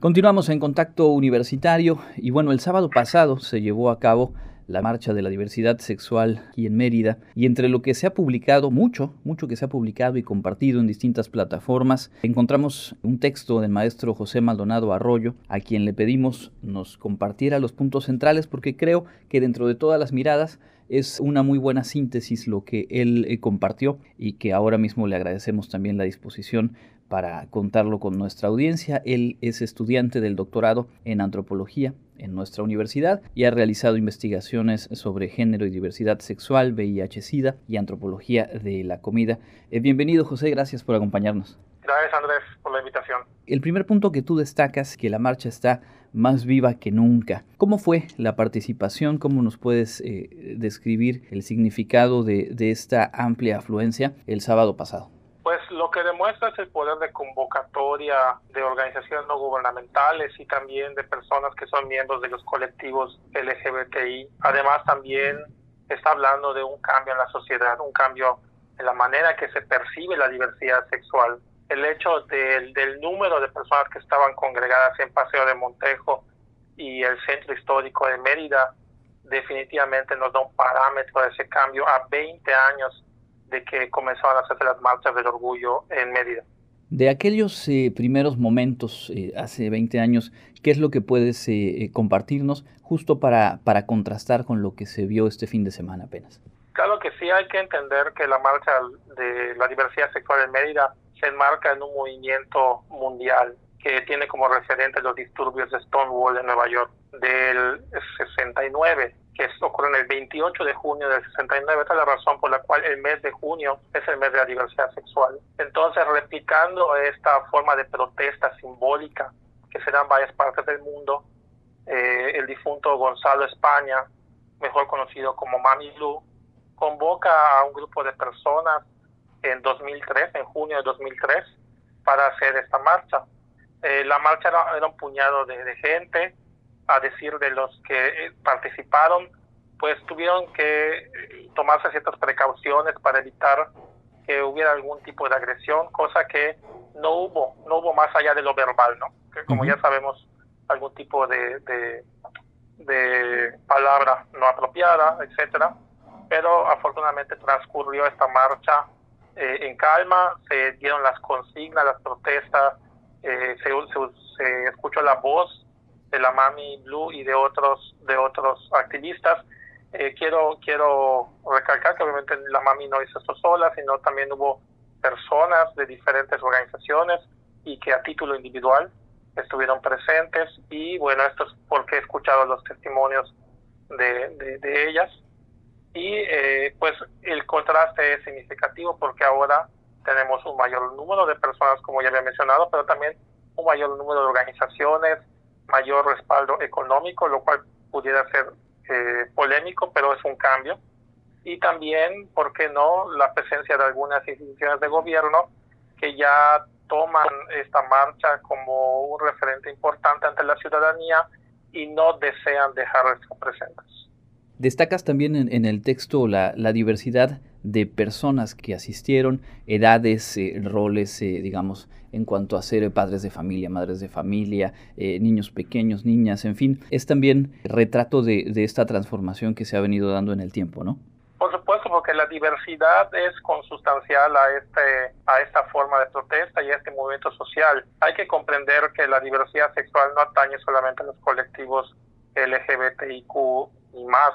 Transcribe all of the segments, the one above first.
Continuamos en contacto universitario y bueno, el sábado pasado se llevó a cabo la marcha de la diversidad sexual aquí en Mérida y entre lo que se ha publicado, mucho, mucho que se ha publicado y compartido en distintas plataformas, encontramos un texto del maestro José Maldonado Arroyo, a quien le pedimos nos compartiera los puntos centrales porque creo que dentro de todas las miradas es una muy buena síntesis lo que él eh, compartió y que ahora mismo le agradecemos también la disposición para contarlo con nuestra audiencia. Él es estudiante del doctorado en antropología en nuestra universidad y ha realizado investigaciones sobre género y diversidad sexual, VIH-Sida y antropología de la comida. Eh, bienvenido José, gracias por acompañarnos. Gracias Andrés por la invitación. El primer punto que tú destacas, que la marcha está más viva que nunca. ¿Cómo fue la participación? ¿Cómo nos puedes eh, describir el significado de esta amplia afluencia el sábado pasado? Que demuestra es el poder de convocatoria de organizaciones no gubernamentales y también de personas que son miembros de los colectivos LGBTI. Además también está hablando de un cambio en la sociedad, un cambio en la manera que se percibe la diversidad sexual. El hecho del, del número de personas que estaban congregadas en Paseo de Montejo y el centro histórico de Mérida definitivamente nos da un parámetro de ese cambio a 20 años de que comenzaban a hacerse las marchas del orgullo en Mérida. De aquellos eh, primeros momentos, eh, hace 20 años, ¿qué es lo que puedes eh, compartirnos justo para, para contrastar con lo que se vio este fin de semana apenas? Claro que sí, hay que entender que la marcha de la diversidad sexual en Mérida se enmarca en un movimiento mundial que tiene como referente los disturbios de Stonewall en Nueva York del 69 que ocurre en el 28 de junio del 69. Esta es la razón por la cual el mes de junio es el mes de la diversidad sexual. Entonces, replicando esta forma de protesta simbólica que se da en varias partes del mundo, eh, el difunto Gonzalo España, mejor conocido como Mami Blue, convoca a un grupo de personas en 2003, en junio de 2003, para hacer esta marcha. Eh, la marcha era, un puñado de gente, a decir de los que eh, participaron, pues tuvieron que eh, tomarse ciertas precauciones para evitar que hubiera algún tipo de agresión, cosa que no hubo, no hubo más allá de lo verbal, ¿no? Que como ya sabemos, algún tipo de, de, palabra no apropiada, etcétera. Pero afortunadamente transcurrió esta marcha eh, en calma, se dieron las consignas, las protestas, se, se escuchó la voz de la Mami Blue y de otros de otros activistas. Eh, quiero quiero recalcar que obviamente la Mami no hizo esto sola, sino también hubo personas de diferentes organizaciones y que a título individual estuvieron presentes y bueno, esto es porque he escuchado los testimonios de, de, ellas y eh, pues el contraste es significativo porque ahora tenemos un mayor número de personas como ya había mencionado, pero también un mayor número de organizaciones, mayor respaldo económico, lo cual pudiera ser eh, polémico, pero es un cambio. Y también, ¿por qué no?, la presencia de algunas instituciones de gobierno que ya toman esta marcha como un referente importante ante la ciudadanía y no desean dejar estar presentes. Destacas también en, el texto la, diversidad de personas que asistieron, edades, eh, roles, eh, digamos, en cuanto a ser padres de familia, madres de familia, eh, niños pequeños, niñas, en fin, es también retrato de, de, esta transformación que se ha venido dando en el tiempo, ¿no? Por supuesto, porque la diversidad es consustancial a, este, a esta forma de protesta y a este movimiento social. Hay que comprender que la diversidad sexual no atañe solamente a los colectivos LGBTIQ y más,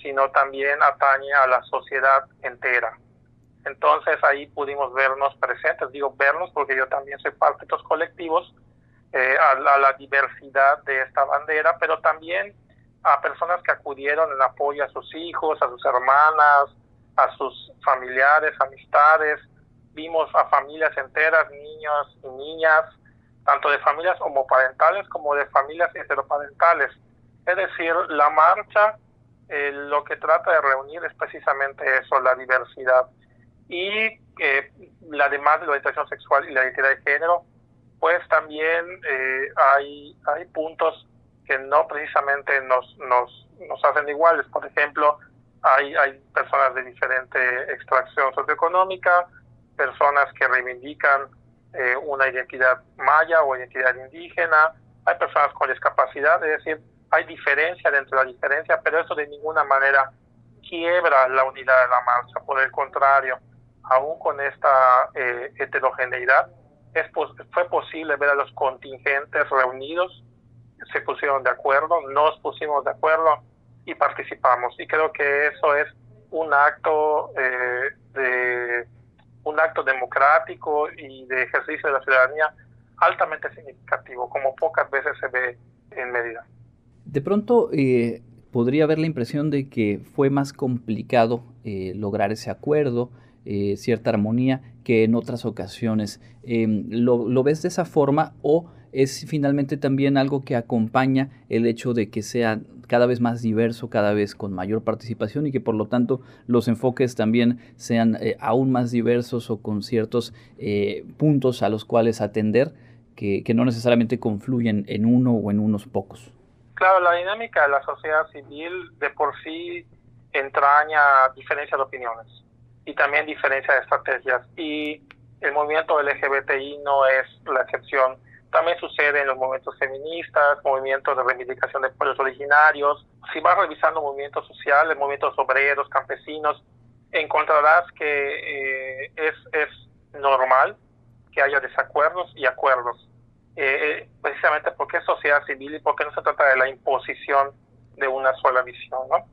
sino también atañe a la sociedad entera. Entonces ahí pudimos vernos presentes, digo vernos porque yo también soy parte de estos colectivos, eh, a, la diversidad de esta bandera, pero también a personas que acudieron en apoyo a sus hijos, a sus hermanas, a sus familiares, amistades. Vimos a familias enteras, niños y niñas, tanto de familias homoparentales como de familias heteroparentales. Es decir, la marcha eh, lo que trata de reunir es precisamente eso, la diversidad. Y eh, además de la orientación sexual y la identidad de género, pues también eh, hay, hay puntos que no precisamente nos, nos, nos hacen iguales. Por ejemplo, hay, hay personas de diferente extracción socioeconómica, personas que reivindican una identidad maya o identidad indígena, hay personas con discapacidad, es decir, hay diferencia dentro de la diferencia, pero eso de ninguna manera quiebra la unidad de la marcha, por el contrario, aún con esta eh, heterogeneidad, es, fue posible ver a los contingentes reunidos, se pusieron de acuerdo, nos pusimos de acuerdo y participamos. Y creo que eso es un acto eh, de un acto democrático y de ejercicio de la ciudadanía altamente significativo, como pocas veces se ve en Mérida. De pronto eh, podría haber la impresión de que fue más complicado eh, lograr ese acuerdo, cierta armonía, que en otras ocasiones. Em, ¿lo, ¿Lo ves de esa forma o es finalmente también algo que acompaña el hecho de que sea cada vez más diverso, cada vez con mayor participación y que por lo tanto los enfoques también sean eh, aún más diversos o con ciertos eh, puntos a los cuales atender que, no necesariamente confluyen en uno o en unos pocos. Claro, la dinámica de la sociedad civil de por sí entraña diferencia de opiniones y también diferencia de estrategias y el movimiento LGBTI no es la excepción también sucede en los movimientos feministas, movimientos de reivindicación de pueblos originarios. Si vas revisando movimientos sociales, movimientos obreros, campesinos, encontrarás que eh, es, es normal que haya desacuerdos y acuerdos. Eh, eh, precisamente porque es sociedad civil y porque no se trata de la imposición de una sola visión. ¿no?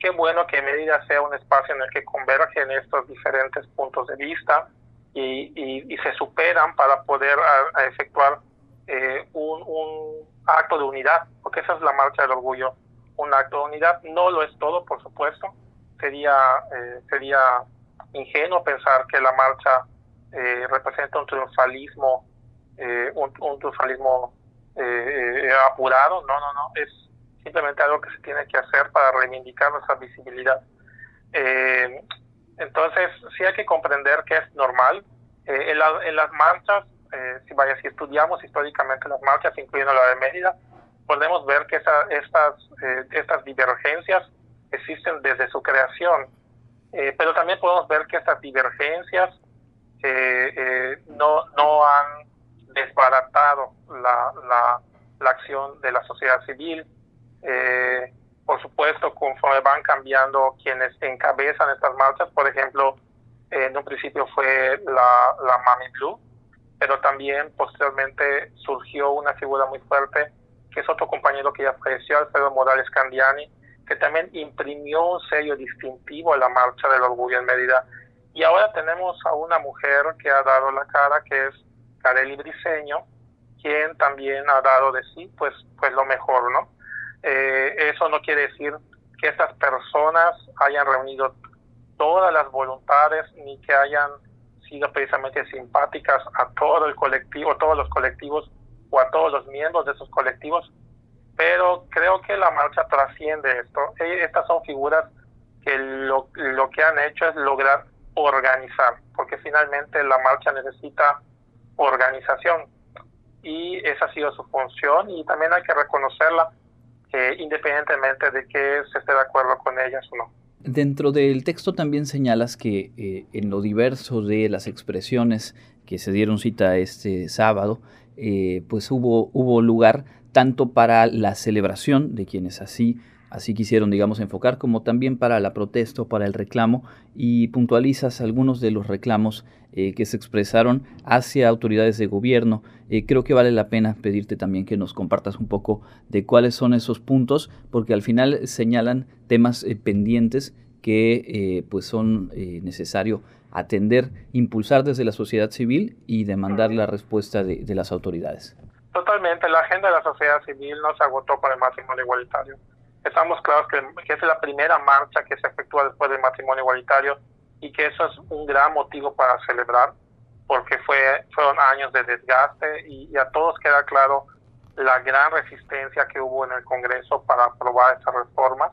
Qué bueno que Medida sea un espacio en el que convergen estos diferentes puntos de vista y, y, se superan para poder efectuar eh, un, acto de unidad, porque esa es la marcha del orgullo, un acto de unidad. No lo es todo, por supuesto. Sería, eh, sería ingenuo pensar que la marcha eh, representa un triunfalismo, un, un, triunfalismo apurado. No, no, no. Es simplemente algo que se tiene que hacer para reivindicar nuestra visibilidad. entonces, sí hay que comprender que es normal. en, en las marchas eh, si, vaya, si estudiamos históricamente las marchas, incluyendo la de Mérida, podemos ver que esa, estas, eh, estas divergencias existen desde su creación, eh, pero también podemos ver que estas divergencias no, han desbaratado la, acción de la sociedad civil. Por supuesto, conforme van cambiando quienes encabezan estas marchas, por ejemplo, en un principio fue la, la Mami Blue, pero también posteriormente surgió una figura muy fuerte, que es otro compañero que ya falleció, Alfredo Morales Candiani, que también imprimió un sello distintivo a la marcha del orgullo en Mérida. Y ahora tenemos a una mujer que ha dado la cara, que es Kareli Briseño, quien también ha dado de sí, pues, pues lo mejor, ¿no? Eh, eso no quiere decir que estas personas hayan reunido todas las voluntades ni que hayan sido precisamente simpáticas a todo el colectivo, todos los colectivos o a todos los miembros de esos colectivos, pero creo que la marcha trasciende esto. E, estas son figuras que lo, lo que han hecho es lograr organizar, porque finalmente la marcha necesita organización. Y esa ha sido su función y también hay que reconocerla eh, independientemente de que se esté de acuerdo con ellas o no. Dentro del texto también señalas que eh, en lo diverso de las expresiones que se dieron cita este sábado, eh, pues hubo, hubo lugar tanto para la celebración de quienes así así quisieron, digamos, enfocar, como también para la protesta o para el reclamo, y puntualizas algunos de los reclamos eh, que se expresaron hacia autoridades de gobierno. Eh, creo que vale la pena pedirte también que nos compartas un poco de cuáles son esos puntos, porque al final señalan temas eh, pendientes que pues son necesario atender, impulsar desde la sociedad civil y demandar la respuesta de, de las autoridades. Totalmente, la agenda de la sociedad civil no se agotó para el matrimonio igualitario estamos claros que, es la primera marcha que se efectúa después del matrimonio igualitario y que eso es un gran motivo para celebrar porque fue fueron años de desgaste y, a todos queda claro la gran resistencia que hubo en el Congreso para aprobar estas reformas,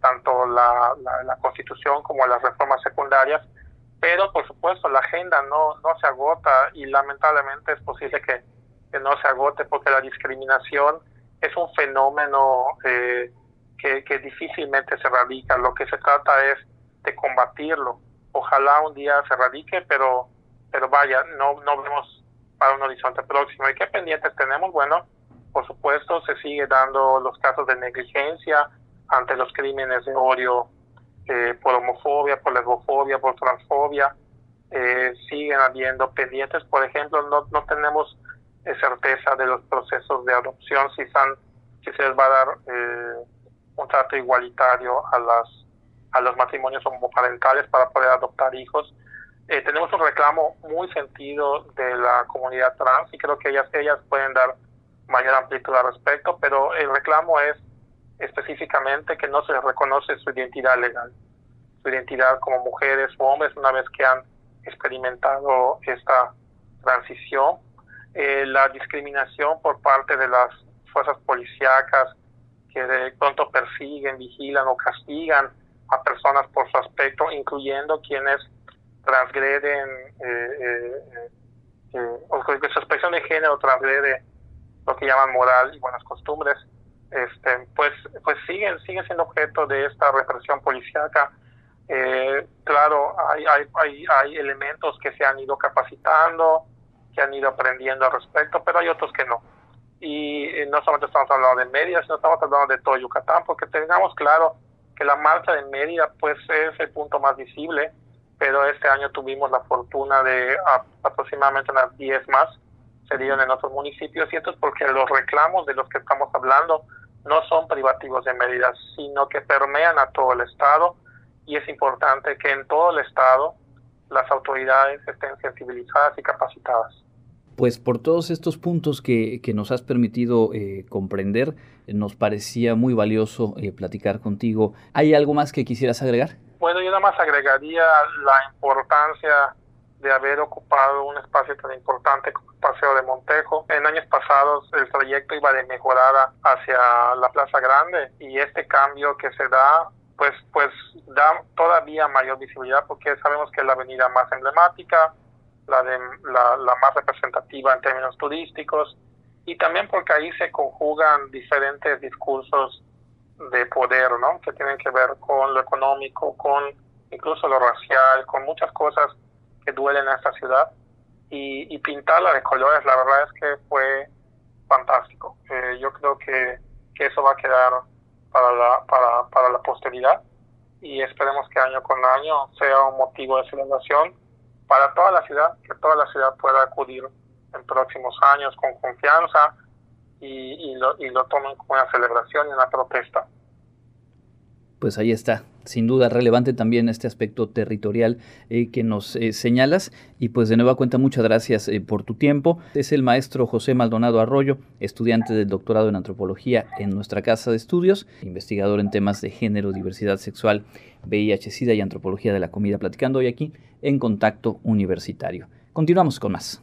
tanto la, la, Constitución como las reformas secundarias, pero por supuesto la agenda no, no se agota y lamentablemente es posible que, que no se agote porque la discriminación es un fenómeno eh, que, difícilmente se radica. Lo que se trata es de combatirlo. Ojalá un día se radique, pero, pero vaya, no, no vemos para un horizonte próximo. ¿Y qué pendientes tenemos? Bueno, Por supuesto, se sigue dando los casos de negligencia ante los crímenes de odio eh, por homofobia, por lesbofobia, por transfobia. Eh, siguen habiendo pendientes. Por ejemplo, no, no tenemos eh, certeza de los procesos de adopción, si, están, si se les va a dar un trato igualitario a, las, a los matrimonios homoparentales para poder adoptar hijos. tenemos un reclamo muy sentido de la comunidad trans y creo que ellas, ellas pueden dar mayor amplitud al respecto, pero el reclamo es específicamente que no se les reconoce su identidad legal, su identidad como mujeres o hombres una vez que han experimentado esta transición. Eh, la discriminación por parte de las fuerzas policíacas que de pronto persiguen, vigilan o castigan a personas por su aspecto, incluyendo quienes transgreden eh, eh, o que su expresión de género transgrede lo que llaman moral y buenas costumbres, este, pues, pues siguen, siguen siendo objeto de esta represión policíaca. Eh, claro, hay, hay, hay, hay elementos que se han ido capacitando, que han ido aprendiendo al respecto, pero hay otros que no. Y eh, no solamente estamos hablando de Mérida, sino estamos hablando de todo Yucatán, porque tengamos claro que la marcha de Mérida pues es el punto más visible, pero este año tuvimos la fortuna de aproximadamente unas 10 más se dieron en otros municipios y esto es porque los reclamos de los que estamos hablando no son privativos de medidas, sino que permean a todo el Estado y es importante que en todo el Estado las autoridades estén sensibilizadas y capacitadas. Pues por todos estos puntos que, que nos has permitido eh, comprender, nos parecía muy valioso eh, platicar contigo. ¿Hay algo más que quisieras agregar? Bueno, yo nada más agregaría la importancia de haber ocupado un espacio tan importante como el Paseo de Montejo. En años pasados el trayecto iba de mejorada hacia la Plaza Grande y este cambio que se da pues pues da todavía mayor visibilidad porque sabemos que es la avenida más emblemática, la de la, la más representativa en términos turísticos y también porque ahí se conjugan diferentes discursos de poder, ¿no? Que tienen que ver con lo económico, con incluso lo racial, con muchas cosas que duelen en esta ciudad y, y, pintarla de colores, la verdad es que fue fantástico. Eh, yo creo que, que, eso va a quedar para la, para, para la posteridad y esperemos que año con año sea un motivo de celebración para toda la ciudad, que toda la ciudad pueda acudir en próximos años con confianza y, y, lo, y lo tomen como una celebración y una protesta. Pues ahí está, sin duda relevante también este aspecto territorial eh, que nos eh, señalas. Y pues de nueva cuenta, muchas gracias eh, por tu tiempo. Es el maestro José Maldonado Arroyo, estudiante del doctorado en antropología en nuestra casa de estudios, investigador en temas de género, diversidad sexual, VIH, SIDA y antropología de la comida, platicando hoy aquí en Contacto Universitario. Continuamos con más.